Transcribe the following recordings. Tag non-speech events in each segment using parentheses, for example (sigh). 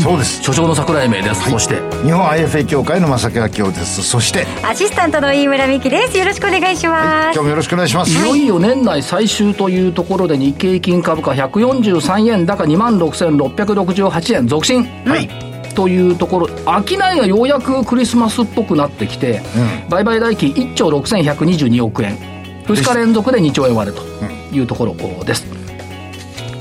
そうです。所長の桜井明です、そして。日本 IFA 協会の正木明夫です。そして、アシスタントの飯村美希です。よろしくお願いします、今日もよろしくお願いします、いよいよ年内最終というところで日経金株価143円高2万6668円続伸。はい。というところ商いがようやくクリスマスっぽくなってきて、売買代金1兆6122億円。2日連続で2兆円割れというところです、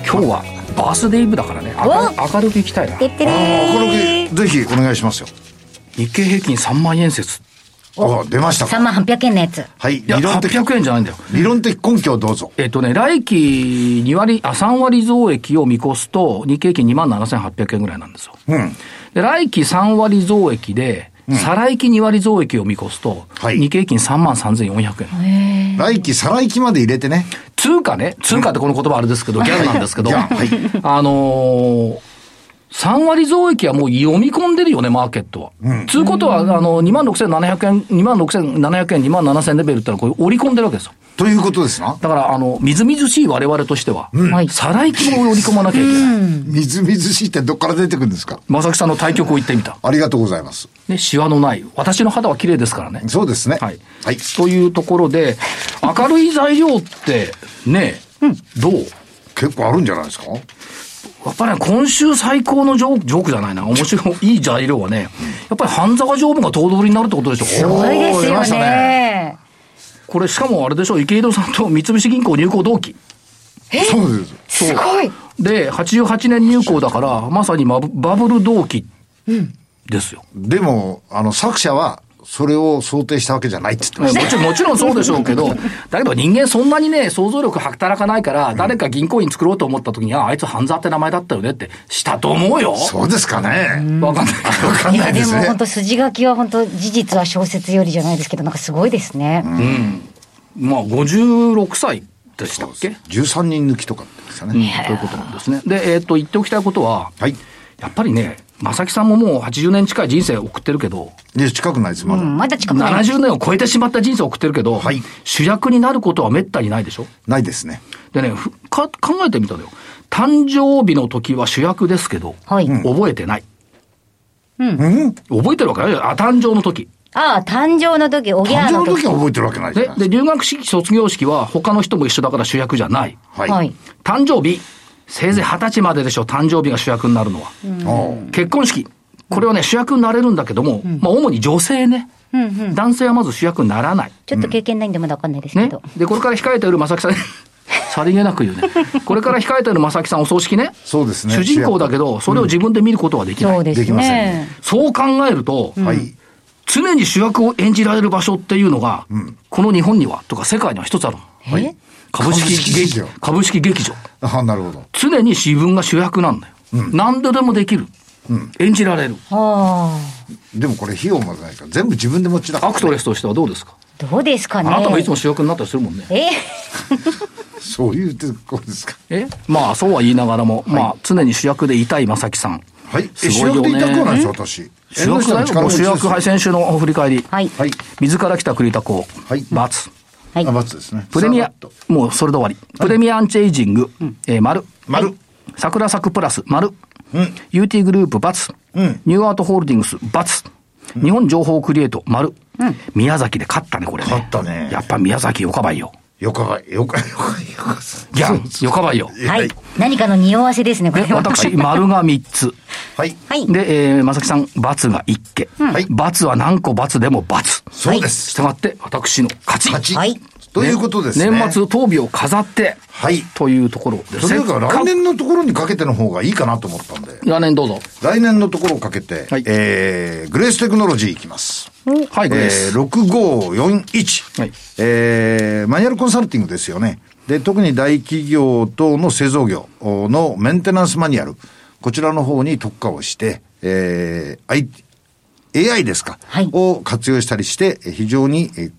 今日はバースデーイブだからね。明る明るくいきたいな。てってれああこーれぜひお願いしますよ。日経平均3万円説あ出ました3か万800円のやつ。はいいや理論的800円じゃないんだよ。理論的根拠をどうぞ。えっとね、来期2割、あ、3割増益を見越すと、日経平均2万7800円ぐらいなんですよ。うん。で、来期3割増益で、再来期2割増益を見越すと、はい。日経平均3万3400円。来期再来期まで入れてね。通貨ね、通貨ってこの言葉あれですけど、ギャルなんですけど、はい。あのー3割増益はもう読み込んでるよね、マーケットは。つうことは、あの、2万6700円、2万6700円、2万7000レベルってのはこれ織り込んでるわけですよ。ということですな？だから、あの、みずみずしい我々としては、はい再来期も織り込まなきゃいけない。(laughs) みずみずしいってどっから出てくるんですか？正木さんの対局を言ってみた。ありがとうございますね、シワのない。私の肌は綺麗ですからね。そうですねはい。はいというところで、明るい材料って、ね、どう？結構あるんじゃないですか？やっぱりね、今週最高のジョーク、ジョークじゃないな。面白い、いい材料はね、やっぱり半沢常務が頭取になるってことでしょ？すごいですよねこれしかもあれでしょ、池井戸さんと三菱銀行入行同期。そうですすごいで、88年入行だから、まさにバブバブル同期ですよ。でもあの作者はそれを想定したわけじゃないって言ってました。もちろん、もちろんそうでしょうけど、だけど人間そんなにね、想像力働かないから、誰か銀行員作ろうと思った時に、あ、あいつ半沢って名前だったよねって、したと思うよ。そうですかね。わかんない。わかんないですね。でも本当筋書きは本当事実は小説よりじゃないですけどなんかすごいですね、まあ、56歳でしたっけ？13人抜きとかってですね、ということなんですね。で、えっ、と、言っておきたいことは、はい。やっぱりね、正木さんももう80年近い人生を送ってるけど、いや近くないですまだ、うんまだ近くない。70年を超えてしまった人生を送ってるけど、はい。主役になることはめったにないでしょ？ないですね。でね、ふか考えてみたのよ。誕生日の時は主役ですけど、はい。覚えてない。うん。覚えてるわけないよ。あ、誕生の時。ああ誕生の時おぎゃ誕生の時時は覚えてるわけないじゃでで、ないです留学式、卒業式は他の人も一緒だから主役じゃない、はい。誕生日、せいぜい二十歳まででしょ、誕生日が主役になるのは。結婚式、これはね、主役になれるんだけども、まあ主に女性ね。男性はまず主役にならない。ちょっと経験ないんでまだわかんないですけね。ど、。で、これから控えている正木さん、(laughs) さりげなく言うね。これから控えている正木さんお葬式ね。そうですね。主人公だけど、それを自分で見ることはできない。そうですできませんね。ねそう考えると、はい。常に主役を演じられる場所っていうのが、この日本には、とか世界には一つあるの。え？株式株式劇市場。株式劇場。あなるほど。常に自分が主役なんだよ。何度でもできる。演じられる。あでもこれ費用もないから全部自分で持ちだから、アクトレスとしてはどうですか？あどうですかね？あなたもいつも主役になったりするもんね。え？(laughs) そういうところですか。え？まあ、そうは言いながらも、まあ、常に主役でいたい正木さん。はい。すごいよね。主役でいたくはないです私。主役だよ。主役、はい、先週の振り返り。はい。はい。水から来た栗田子。はい×。はいですねプレミアもうそれで終わり。プレミアアンチエイジング、えー、丸。丸桜咲くプラス、丸。うん UT グループ、×。うんニューアートホールディングス、×。日本情報クリエイト、丸。宮崎で勝ったね、これね。勝ったねやっぱ宮崎よかばいよ。よかばいよかよかよかギャン、よかばいよ。はい。何かの匂わせですねこれ。私、丸が3つ。はい。はい。で、えー、まさきさん、×が1件。はい×は何個×でも×。そうです。したがって、私の勝ち。勝ち。はい。ということですね。年末、当日を飾って、はい。というところで。それから来せっか年のところにかけての方がいいかなと思ったんで。来年どうぞ。来年のところをかけて、はい。えー、グレーステクノロジーいきます。はい、えー、6541、はい。えー、マニュアルコンサルティングですよね。で、特に大企業等の製造業のメンテナンスマニュアル、こちらの方に特化をして、えー、I、AI ですか、はい。を活用したりして、え非常に、え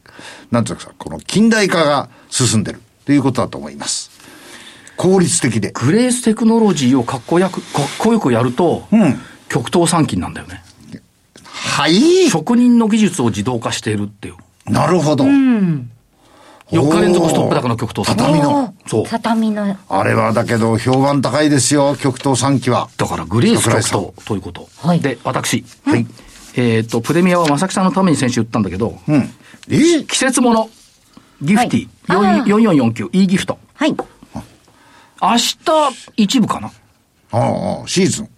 なんていうか、この近代化が進んでる。ということだと思います。効率的で。グレーステクノロジーをかっこよく、かっこよくやると、うん。極東産金なんだよね。はい。職人の技術を自動化しているっていう。なるほど。4日連続ストップ高の極東。畳の。そう。畳の。あれはだけど評判高いですよ、極東3期は。だからグレース極東ということ。はいで、私。はい。えっ、と、プレミアは正木さんのために先週言ったんだけど、うん。え？季節もの、ギフティ、はいあー4449、e ギフト。はい。明日、一部かなああ、シーズン。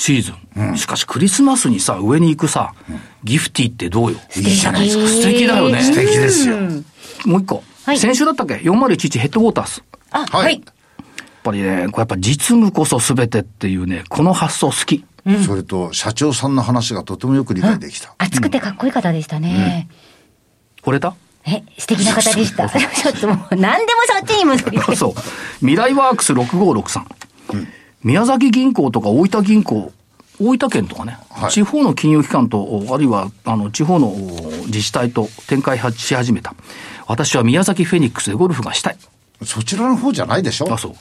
シーズン、しかしクリスマスにさ、上に行くさ、ギフティってどうよ？いいじゃないですか。素敵だよね。素敵ですよ。もう一個。はい先週だったっけ ?4011 ヘッドウォータース。やっあ、はいはい。ぱりね、これやっぱ実務こそ全てっていうね、この発想好き。それと、社長さんの話がとてもよく理解できた。熱くてかっこいい方でしたね。惚れた？え、素敵な方でした。(laughs) ちょっともう、何でもそっちに戻。そう。未来ワークス6563。宮崎銀行とか大分銀行、大分県とかね、はい地方の金融機関と、あるいは、あの、地方の自治体と展開し始めた。私は宮崎フェニックスでゴルフがしたい。そちらの方じゃないでしょあ、そう。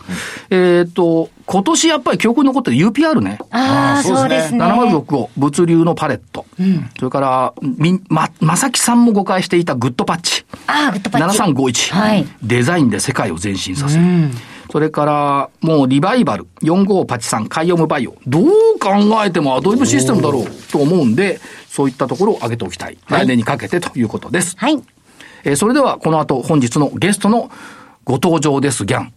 えっ、と、今年やっぱり記憶に残ってる UPR ね。ああ、そうですねね。7065、物流のパレット。それから、み、ま、まさきさんも誤解していたグッドパッチ。ああ、グッドパッチ。7351、はい。デザインで世界を前進させる。それから、もうリバイバル、4583、カイオムバイオ。どう考えてもアドリブシステムだろうと思うんで、そういったところを上げておきたい。来年にかけてということです。はい。えーそれでは、この後、本日のゲストのご登場です、ギャン。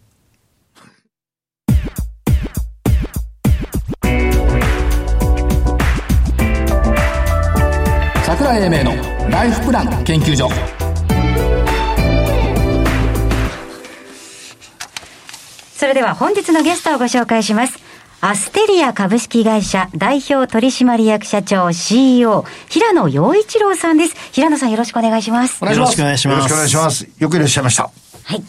桜井英明のライフプラン研究所。それでは本日のゲストをご紹介します。アステリア株式会社代表取締役社長 CEO 平野陽一郎さんです。平野さんよろしくお願いします。よろしくお。願いします。よろしくお願いします。よくいらっしゃいました。はい。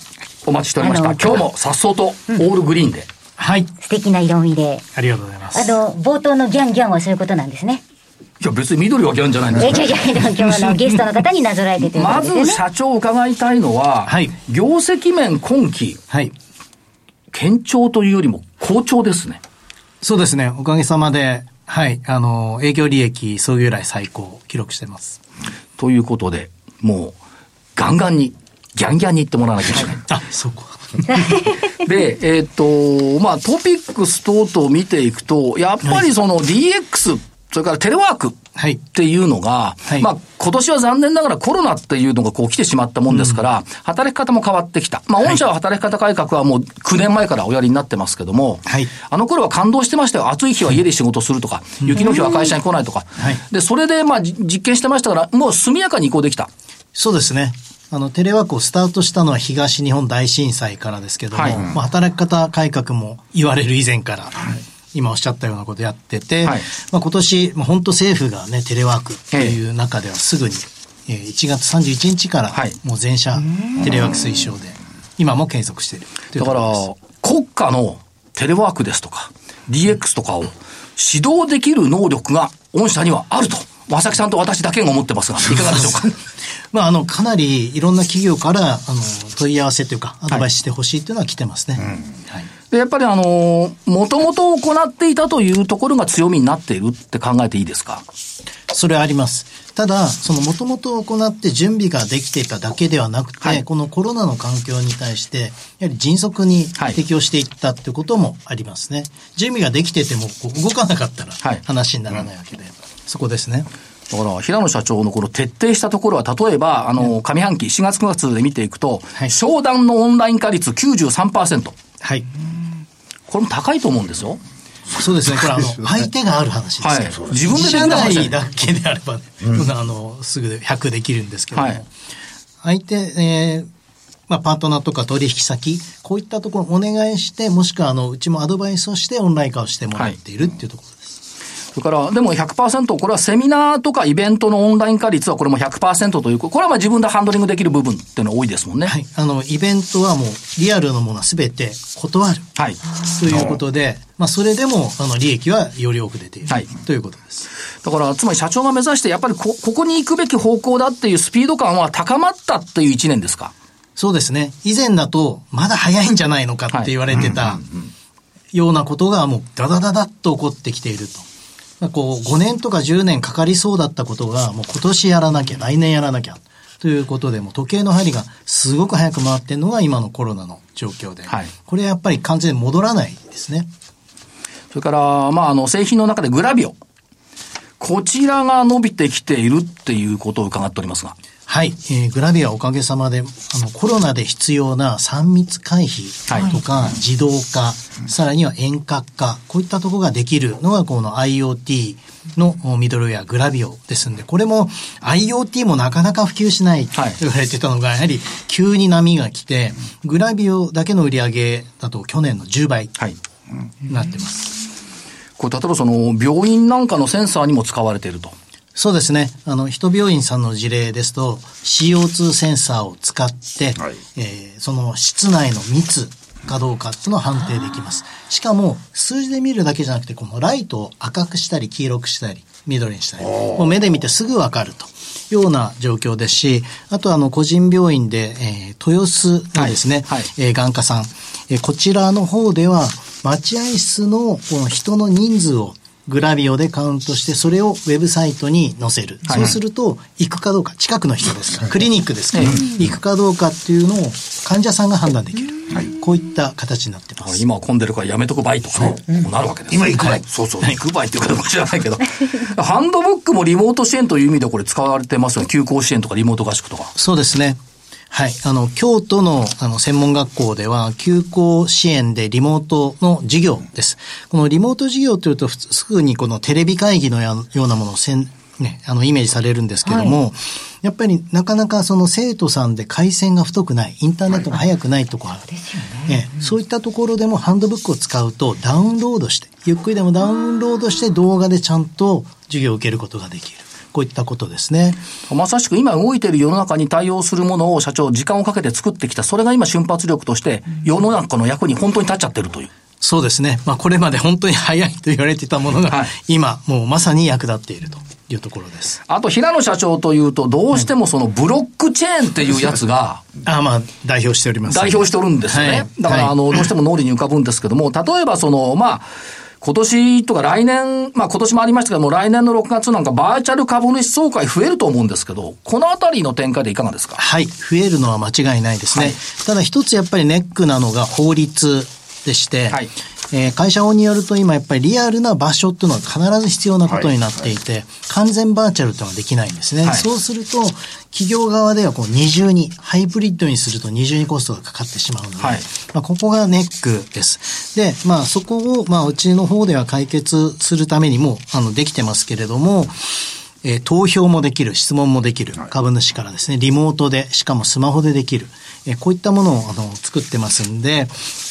お待ちしておりました。今日もさっそうとオールグリーンで。はい。素敵な色味で。ありがとうございます。あの、冒頭のギャンギャンはそういうことなんですね。いや、別に緑はギャンじゃないんですえ、よ違う違う、でも今日のゲストの方になぞらえてというこまとですよね。ず社長伺いたいのは、はい業績面今期、はい。堅調というよりも好調ですね。そうですね。おかげさまで、はい。あの、営業利益創業以来最高を記録してます。ということで、もう、ガンガンに、ギャンギャンに言ってもらわなきゃいけない。(laughs) あ、そこ。(laughs) で、えっ、と、まあ、トピックス等々見ていくと、やっぱりその DX、それからテレワークはいっていうのが、はいまあ、今年は残念ながらコロナっていうのがこう来てしまったもんですから、働き方も変わってきた。まあ、御社は働き方改革はもう9年前からおやりになってますけども、はいあの頃は感動してましたよ。暑い日は家で仕事するとか、雪の日は会社に来ないとか。はいで、それでまあ、じ実験してましたから、もう速やかに移行できた。そうですね。あの、テレワークをスタートしたのは東日本大震災からですけども、はいまあ、働き方改革も言われる以前から、今おっしゃったようなことやってて、はいまあ、今年、まあ、本当政府がね、テレワークっていう中ではすぐに、えー1月31日からはい、もう全社テレワーク推奨で、今も継続しているというだから国家のテレワークですとか、DX とかを指導できる能力が御社にはあると。正木さんと私だけが思ってますが、(laughs) いかがでしょうか？まあ、あの、かなりいろんな企業から、あの、問い合わせというか、アドバイスしてほしいというのは来てますね。はい。でやっぱりあのもともと行っていたというところが強みになっているって考えていいですか？それはあります。ただ、そのもともと行って準備ができていただけではなくて、はいこのコロナの環境に対して、やはり迅速にはい適応していったっていうこともありますね。準備ができてても動かなかったらはい話にならないわけで、そこですね。だから、平野社長のこの徹底したところは、例えば、あの、上半期、4月9月で見ていくと、はい商談のオンライン化率93%。はい。これも高いと思うんですよ。そうですね。これあの、(laughs) 相手がある話ですね。はい自分で社内だけであればね、あの、すぐ100できるんですけども、はい相手、えーまあ、パートナーとか取引先、こういったところお願いして、もしくは、あの、うちもアドバイスをしてオンライン化をしてもらっているっていうところ。それから、でも100%、これはセミナーとかイベントのオンライン化率はこれも100%という、これはまあ自分でハンドリングできる部分っていうのは多いですもんね。はい。あの、イベントはもうリアルのものは全て断る。はい。ということで、まあ、それでも、あの、利益はより多く出ている。はいということです。だから、つまり社長が目指して、やっぱりこ、ここに行くべき方向だっていうスピード感は高まったっていう一年ですか？そうですね。以前だと、まだ早いんじゃないのかって言われてたようなことがもうダダダダッと起こってきていると。まあこう、5年とか10年かかりそうだったことが、もう今年やらなきゃ、来年やらなきゃ。ということで、もう時計の針がすごく早く回ってるのが今のコロナの状況で。はいこれやっぱり完全に戻らないですね。それから、まあ、あの、製品の中でグラビオ。こちらが伸びてきているっていうことを伺っておりますが。はい、えーグラビアはおかげさまで、あの、コロナで必要な3密回避とか、自動化、さらには遠隔化、こういったところができるのがこの IoT のミドルウェアグラビオですんで、これも IoT もなかなか普及しないとはい言われてたのが、やはり急に波が来て、グラビオだけの売り上げだと去年の10倍はい。になってます。これ、例えばその、病院なんかのセンサーにも使われていると。そうですね。あの、人病院さんの事例ですと、CO2 センサーを使って、はいえーその室内の密かどうかっていうのを判定できます。しかも、数字で見るだけじゃなくて、このライトを赤くしたり、黄色くしたり、緑にしたり、もう目で見てすぐわかると。ような状況ですし、あとあの、個人病院で、えー豊洲のですね、はいはいえー眼科さん、えーこちらの方では、待合室のこの人の人数をグラビオでカウントして、それをウェブサイトに載せる。はいそうすると、行くかどうか、近くの人ですから、クリニックですから、行くかどうかっていうのを患者さんが判断できる。こういった形になってます。今は混んでるからやめとく場合とかね、こうなるわけです。今行く場合そうそう、行く場合っていうかどうか知らないけど。ハンドブックもリモート支援という意味でこれ使われてますよね。休校支援とかリモート合宿とか。そうですね。はい。あの、京都の、あの、専門学校では、休校支援でリモートの授業です。このリモート授業というと、すぐにこのテレビ会議のやようなものをせん、ね、あの、イメージされるんですけども、やっぱりなかなかその生徒さんで回線が太くない、インターネットが速くないところある。ええそういったところでもハンドブックを使うとダウンロードして、ゆっくりでもダウンロードして動画でちゃんと授業を受けることができる。こういったことですね。まさしく今動いている世の中に対応するものを社長、時間をかけて作ってきた。それが今瞬発力として世の中の役に本当に立っちゃってるという。そうですね。まあ、これまで本当に早いと言われていたものが、はい今、もうまさに役立っているというところです。あと、平野社長というと、どうしてもそのブロックチェーンっていうやつが、(laughs) あまあ、代表しております。代表しておるんですよね。はいだから、はいあの、どうしても脳裏に浮かぶんですけども、例えばその、まあ、今年とか来年、まあ今年もありましたけども、来年の6月なんかバーチャル株主総会増えると思うんですけど、このあたりの展開でいかがですか？はい。増えるのは間違いないですね。はいただ一つやっぱりネックなのが法律でして、はいえー会社法によると今やっぱりリアルな場所っていうのは必ず必要なことになっていて、完全バーチャルっていうのはできないんですね。はいそうすると、企業側ではこう二重に、ハイブリッドにすると二重にコストがかかってしまうので、はいまあ、ここがネックです。で、まあそこを、まあうちの方では解決するためにも、あの、できてますけれども、えー投票もできる、質問もできる、株主からですね、リモートで、しかもスマホでできる、えーこういったものをあの作ってますんで、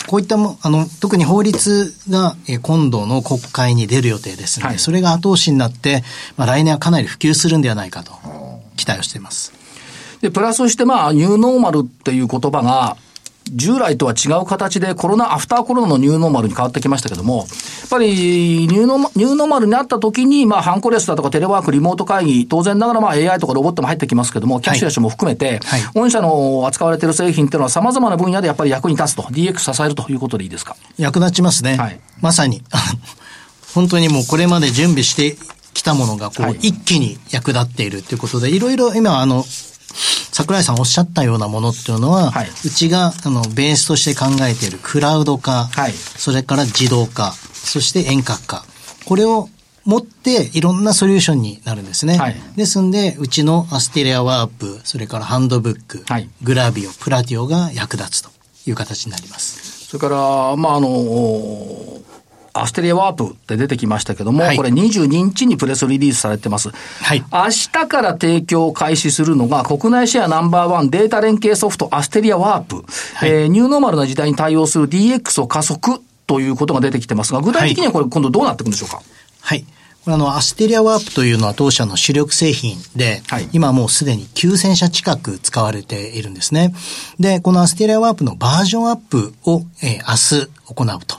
こういったも、あの、特に法律が、えー今度の国会に出る予定ですので、はい。それが後押しになって、まあ、来年はかなり普及するんではないかと、期待をしています。で、プラスしてまあ、ニューノーマルっていう言葉が、従来とは違う形でコロナ、アフターコロナのニューノーマルに変わってきましたけども、やっぱりニューノーマニューノーマルになった時に、まあ、ハンコレスだとかテレワーク、リモート会議、当然ながらまあ AI とかロボットも入ってきますけども、キャッシュレスも含めて、はい。御社の扱われている製品っていうのは様々な分野でやっぱり役に立つと、DX 支えるということでいいですか？役立ちますね。はい。まさに、(laughs) 本当にもうこれまで準備してきたものが、こう、はい。一気に役立っているということで、いろいろ今、あの、桜井さんおっしゃったようなものっていうのは、はいうちが、あの、ベースとして考えているクラウド化、はいそれから自動化、そして遠隔化。これを持っていろんなソリューションになるんですね。はいですんで、うちのアステリアワープ、それからハンドブック、はいグラビオ、プラティオが役立つという形になります。それから、まあ、あの、アステリアワープって出てきましたけども、はいこれ22日にプレスリリースされてます。はい明日から提供を開始するのが、国内シェアナンバーワンデータ連携ソフトアステリアワープ。えーニューノーマルな時代に対応する DX を加速ということが出てきてますが、具体的にはこれ今度どうなっていくんでしょうか、はい。あの、アステリアワープというのは当社の主力製品で、はい、今もうすでに9000社近く使われているんですね。で、このアステリアワープのバージョンアップを、えー、明日行うと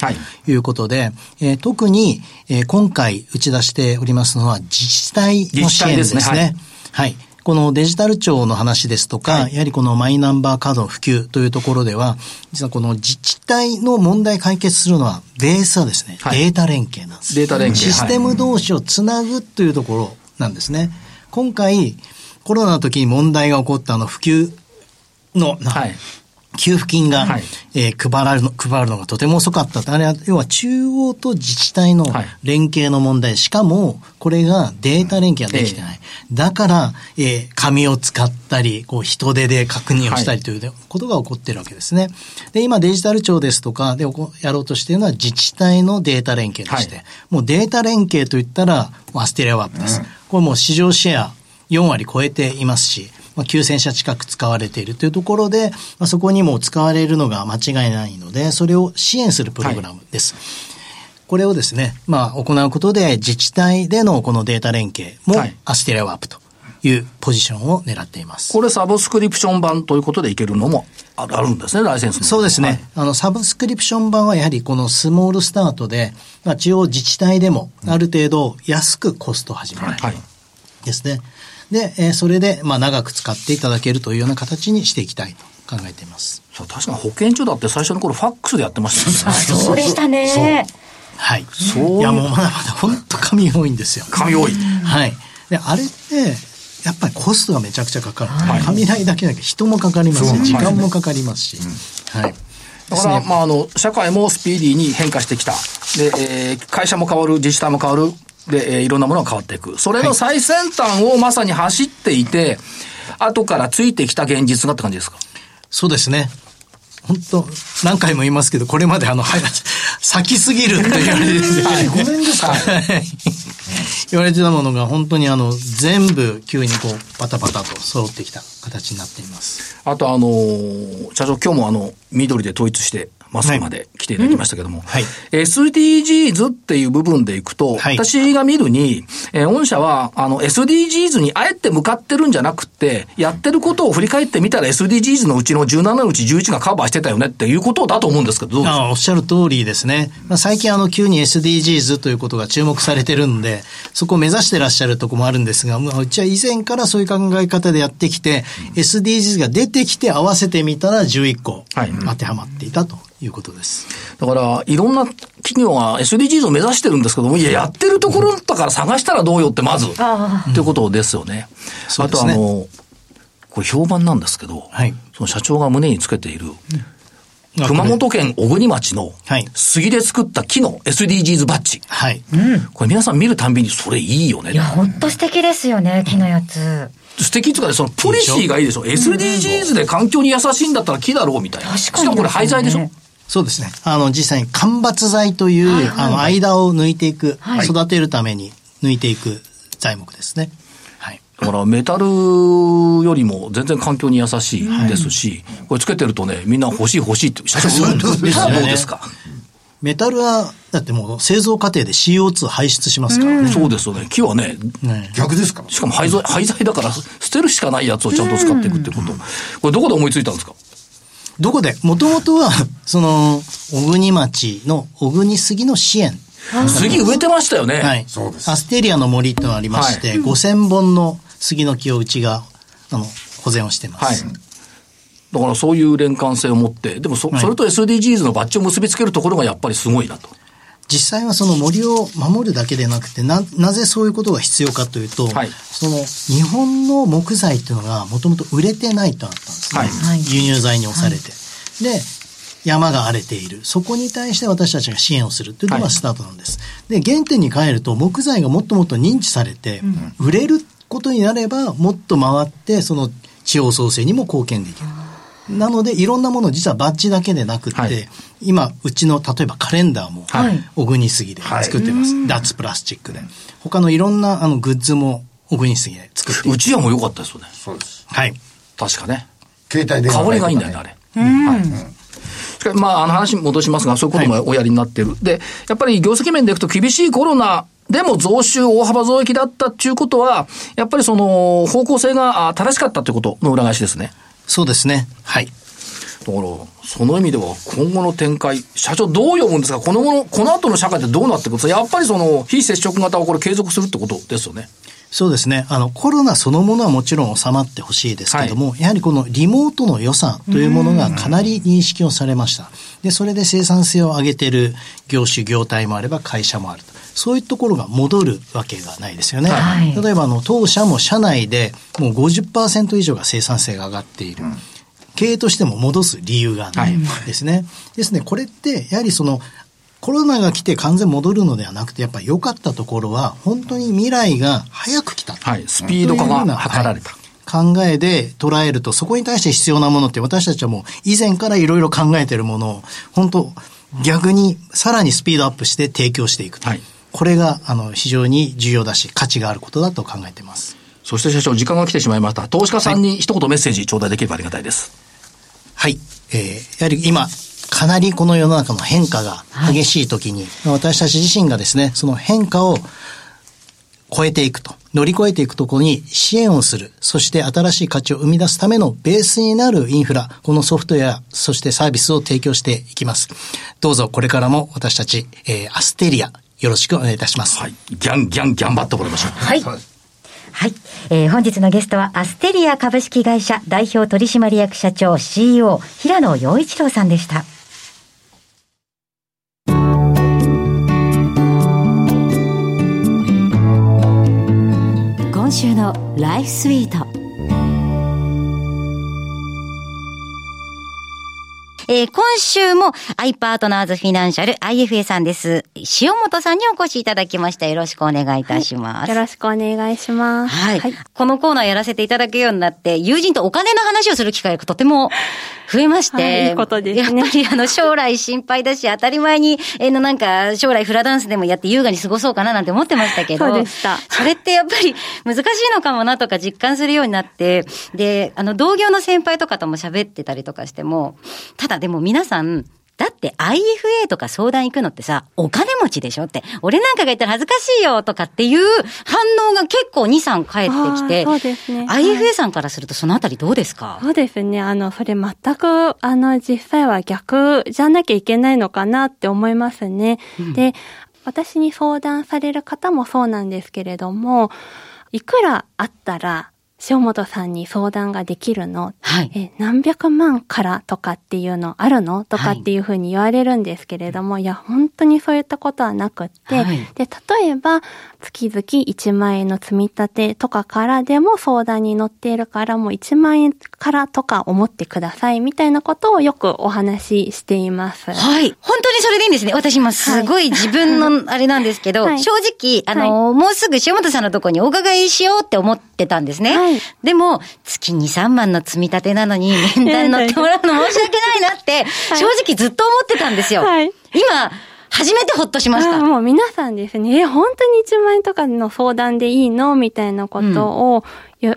い。うことで、はい、えー、特に、えー、今回打ち出しておりますのは自治体の支援ですね。すね。はい、はいこのデジタル庁の話ですとか、はい、やはりこのマイナンバーカードの普及というところでは、実はこの自治体の問題解決するのは、ベースはですね、はい、データ連携なんです。データ連携。システム同士をつなぐというところなんですね。今回、コロナの時に問題が起こったあの普及の、はい、給付金が、はい、えー、配られるの、配るのがとても遅かったあれは、要は中央と自治体の連携の問題。はい、しかも、これがデータ連携ができてない。えー、だから、えー、紙を使ったり、こう、人手で確認をしたりということが起こっているわけですね。で、今デジタル庁ですとかでやろうとしているのは自治体のデータ連携でして、はい、もうデータ連携といったら、アステリアワープです。うん、これもう市場シェア4割超えていますし、まあ、9000社近く使われているというところで、まあ、そこにも使われるのが間違いないので、それを支援するプログラムです。はい、これをですね、まあ、行うことで自治体でのこのデータ連携もアステリアワープというポジションを狙っています。これサブスクリプション版ということでいけるのもあるんですね、ライセンスそうですね、はい、あの、サブスクリプション版はやはりこのスモールスタートで、まあ、中央自治体でもある程度安くコストを始める。はい。ですね。で、えー、それで、まあ、長く使っていただけるというような形にしていきたいと考えています。そう確かに保健所だって最初の頃ファックスでやってましたね。そうでしたね。はい。そういや、もうまだまだ本当紙多いんですよ。紙多い。はい。で、あれって、やっぱりコストがめちゃくちゃかかる。はい、紙代だけだけ人もかかりますし、時間もかかりますし。はい。だから、まあ、あの、社会もスピーディーに変化してきた。で、えー、会社も変わる、自治体も変わる、で、えー、いろんなものが変わっていく。それの最先端をまさに走っていて、はい、後からついてきた現実がって感じですか？そうですね。本当何回も言いますけど、これまであの、先すぎるって言われてて、ごめんですか言われてたものが本当にあの、全部急にこう、パタパタと揃ってきた形になっています。あとあの社長今日もあの、緑で統一して、マスクまで来ていただきましたけども、はい、SDGs っていう部分でいくと、はい、私が見るに、えー、御社は、あの、SDGs にあえて向かってるんじゃなくて、やってることを振り返ってみたら SDGs のうちの17のうち11がカバーしてたよねっていうことだと思うんですけど、どうですか？おっしゃる通りですね。まあ、最近あの、急に SDGs ということが注目されてるんで、そこを目指してらっしゃるとこもあるんですが、まあ、うちは以前からそういう考え方でやってきて、うん、SDGs が出てきて合わせてみたら11個当てはまっていたと。いうことです。だから、いろんな企業が SDGs を目指してるんですけども、いや、やってるところだから探したらどうよって、まず、っていうことですよね。あと、あの、これ評判なんですけど、はい、その社長が胸につけている、熊本県小国町の杉で作った木の SDGs バッジ。はい。これ皆さん見るたんびにそれいいよね。いや、ほんと素敵ですよね、木のやつ。素敵っていうかそのポリシーがいいでしょ。SDGs で環境に優しいんだったら木だろうみたいな。しかもこれ廃材でしょ？そうですね。あの、実際に間伐材という、はいはい、あの、間を抜いていく、はい、育てるために抜いていく材木ですね。はい。だからメタルよりも全然環境に優しいですし、はい、これつけてるとね、みんな欲しい欲しいって社長言うんですどうですかメタルは、だってもう製造過程で CO2 排出しますからね。そうですよね。木はね、ね逆ですか？しかも廃材廃材だから捨てるしかないやつをちゃんと使っていくってこと。これどこで思いついたんですか？どこで？もともとは、(laughs) その、小国町の小国杉の支援。杉植えてましたよね。はい。そうです。アステリアの森ってのがありまして、はい、5000本の杉の木をうちが、あの、保全をしてます。はい。だからそういう連関性を持って、でもそ,、それと SDGs のバッジを結びつけるところがやっぱりすごいなと。実際はその森を守るだけでなくて、な、なぜそういうことが必要かというと、はい、その日本の木材っていうのがもともと売れてないとあったんですね。はい、輸入材に押されて。はい、で、山が荒れている。そこに対して私たちが支援をするというのがスタートなんです。で、原点に帰ると木材がもっともっと認知されて、売れることになればもっと回って、その地方創生にも貢献できる。なので、いろんなもの、実はバッジだけでなくて、はい、今、うちの、例えばカレンダーも、小国杉で作ってます。はい、脱プラスチックで。他のいろんなあのグッズも小国杉で作ってうちわも良かったですよね。そうです。はい。確かね。携帯電話、香りがいいんだよね、あれ。うん。はい。まあ、あの話戻しますが、そういうこともおやりになってる。で、やっぱり業績面でいくと厳しいコロナでも増収大幅増益だったっていうことは、やっぱりその方向性があ正しかったということの裏返しですね。そうですね。はい。だから、その意味では今後の展開、社長どう読むんですか？この後の、この後の社会ってどうなってくるんですか？やっぱりその非接触型をこれ継続するってことですよね。そうですね。あの、コロナそのものはもちろん収まってほしいですけども、はい、やはりこのリモートの良さというものがかなり認識をされました。で、それで生産性を上げてる業種、業態もあれば会社もあると。そういうところが戻るわけがないですよね。はい、例えば、あの、当社も社内でもう50%以上が生産性が上がっている。うん経営としても戻す理由がないですね。はい、ですね、これって、やはりその、コロナが来て完全戻るのではなくて、やっぱり良かったところは、本当に未来が早く来た。はい、スピード化が図られた。考えで捉えると、そこに対して必要なものって私たちはもう以前からいろいろ考えているものを、本当逆にさらにスピードアップして提供していくと。はい、これが、あの、非常に重要だし、価値があることだと考えています。そして社長、時間が来てしまいました。投資家さんに一言メッセージ頂戴できればありがたいです。はい。えー、やはり今、かなりこの世の中の変化が激しい時に、はい、私たち自身がですね、その変化を超えていくと、乗り越えていくところに支援をする、そして新しい価値を生み出すためのベースになるインフラ、このソフトウェア、そしてサービスを提供していきます。どうぞこれからも私たち、えー、アステリア、よろしくお願いいたします。はい。ギャンギャンギャンバッとこれましょう。はい。はい。えー、本日のゲストは、アステリア株式会社代表取締役社長 CEO、平野洋一郎さんでした。今週のライフスイート。えー、今週も i パートナーズフィナンシャル IFA さんです。塩本さんにお越しいただきました。よろしくお願いいたします。はい、よろしくお願いします、はい。はい。このコーナーやらせていただくようになって、友人とお金の話をする機会がとても増えまして、はい、いいことですね。やっぱりあの将来心配だし、当たり前に、えー、のなんか将来フラダンスでもやって優雅に過ごそうかななんて思ってましたけど、そうでした。それってやっぱり難しいのかもなとか実感するようになって、で、あの同業の先輩とかとも喋ってたりとかしても、ただでも皆さんだって IFA とか相談行くのってさ、お金持ちでしょって、俺なんかが言ったら恥ずかしいよとかっていう反応が結構2、3返ってきて、そうですね。IFA さんからするとそのあたりどうですか？そうですね。あの、それ全く、あの、実際は逆じゃなきゃいけないのかなって思いますね。うん、で、私に相談される方もそうなんですけれども、いくらあったら塩本さんに相談ができるの、はい、え何百万からとかっていうのあるの？とかっていうふうに言われるんですけれども、はい、いや、本当にそういったことはなくって、はい、で、例えば、月々1万円の積み立てとかからでも相談に乗っているからもう1万円からとか思ってくださいみたいなことをよくお話ししています。はい。本当にそれでいいんですね。私今すごい自分のあれなんですけど、はい、正直、あの、もうすぐ塩本さんのところにお伺いしようって思ってたんですね。はい、でも、月2、3万の積み立てなのに (laughs) 面談乗ってもらうの申し訳ないなって、正直ずっと思ってたんですよ。はい、今、初めてほっとしました。もう皆さんですね、え、本当に1万円とかの相談でいいのみたいなことを、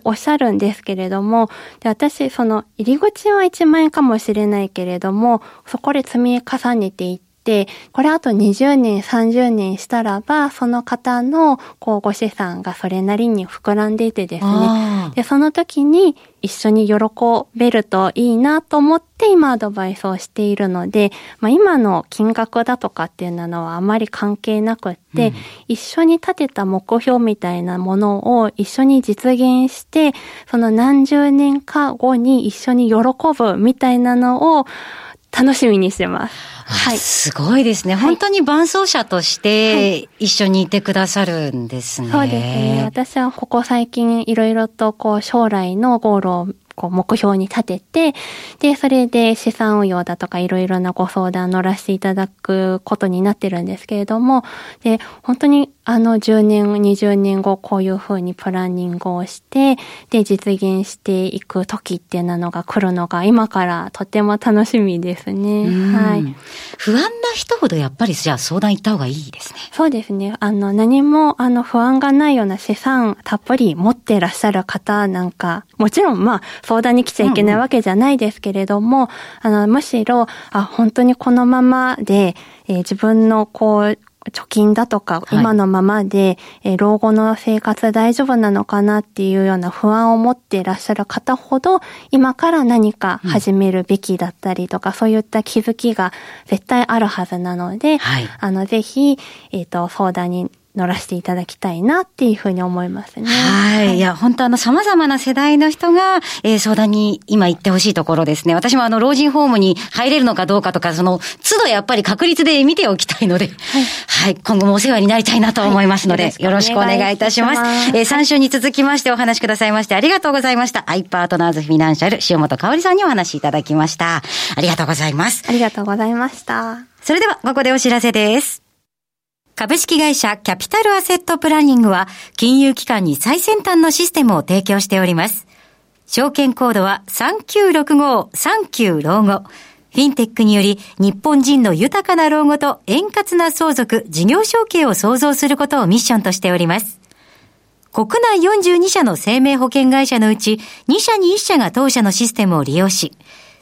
おっしゃるんですけれども、で私、その入り口は1万円かもしれないけれども、そこで積み重ねていって、これあと20年、30年したらば、その方の、こう、ご資産がそれなりに膨らんでいてですね。で、その時に一緒に喜べるといいなと思って今アドバイスをしているので、まあ今の金額だとかっていうのはあまり関係なくって、うん、一緒に立てた目標みたいなものを一緒に実現して、その何十年か後に一緒に喜ぶみたいなのを楽しみにしてます。はい。すごいですね。本当に伴走者として一緒にいてくださるんですね。そうですね。私はここ最近いろいろとこう将来のゴールをこう目標に立てて、で、それで資産運用だとかいろいろなご相談乗らせていただくことになってるんですけれども、で、本当にあの10年、20年後こういうふうにプランニングをして、で、実現していく時っていうのが来るのが今からとても楽しみですね。はい。不安な人ほどやっぱりじゃあ相談行った方がいいですね。そうですね。あの何もあの不安がないような資産たっぷり持っていらっしゃる方なんか、もちろんまあ相談に来ちゃいけないわけじゃないですけれども、うんうん、あの、むしろ、あ、本当にこのままで、えー、自分のこう、貯金だとか、今のままで、えー老後の生活大丈夫なのかなっていうような不安を持っていらっしゃる方ほど、今から何か始めるべきだったりとか、そういった気づきが絶対あるはずなので、はい。あの、ぜひ、えっ、と、相談に乗らせていただきたいなっていうふうに思いますね。はい。いや、本当あの、様々な世代の人が、えー相談に今行ってほしいところですね。私もあの、老人ホームに入れるのかどうかとか、その、都度やっぱり確率で見ておきたいので、はい。今後もお世話になりたいなと思いますので、はいよろしくお願いいたします。ますえー3週に続きましてお話しくださいましてありがとうございました。アイパートナーズフィナンシャル、塩本香織さんにお話しいただきました。ありがとうございます。ありがとうございました。それでは、ここでお知らせです。株式会社キャピタルアセットプランニングは、金融機関に最先端のシステムを提供しております。証券コードは3965-39老後。フィンテックにより、日本人の豊かな老後と円滑な相続、事業承継を創造することをミッションとしております。国内42社の生命保険会社のうち、2社に1社が当社のシステムを利用し、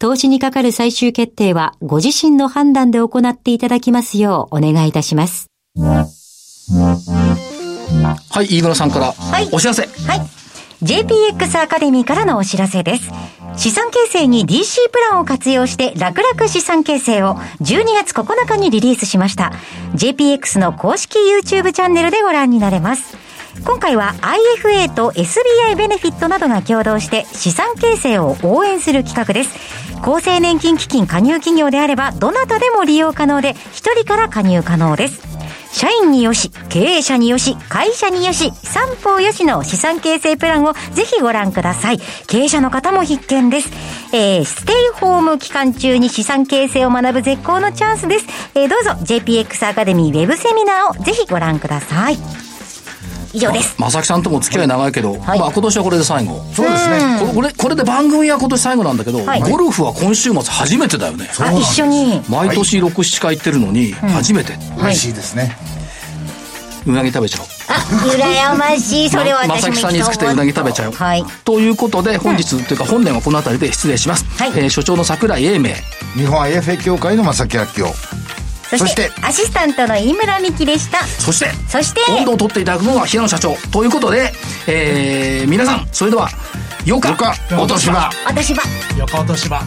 投資にかかる最終決定はご自身の判断で行っていただきますようお願いいたします。はい、飯村さんからいお知らせ。はい。JPX アカデミーからのお知らせです。資産形成に DC プランを活用して楽々資産形成を12月9日にリリースしました。JPX の公式 YouTube チャンネルでご覧になれます。今回は IFA と SBI ベネフィットなどが共同して資産形成を応援する企画です。厚生年金基金加入企業であればどなたでも利用可能で1人から加入可能です。社員によし、経営者によし、会社によし、三方よしの資産形成プランをぜひご覧ください。経営者の方も必見です。えー、ステイホーム期間中に資産形成を学ぶ絶好のチャンスです。えー、どうぞ JPX アカデミーウェブセミナーをぜひご覧ください。以上です。まさきさんとも付き合い長いけど、はいまあ今年はこれで最後。そうですね。これこれで番組は今年最後なんだけど、はいゴルフは今週末初めてだよね。あ、一緒に。毎年6、7回行ってるのに、初めて。嬉しいですね。うなぎ食べちゃおう。あ、羨ましい。それはまさき私もさんに作ってうなぎ食べちゃう。はい。ということで、本日、というか本年はこの辺りで失礼します。はいえー所長の桜井英明。日本 IFA 協会の正木明夫。そしそしてて、アシスタントの飯村美希でした。そして、そして、温度を取っていただくのが平野社長。ということで、えー皆さん、それでは、よか、よかお年は。私は。横落とし場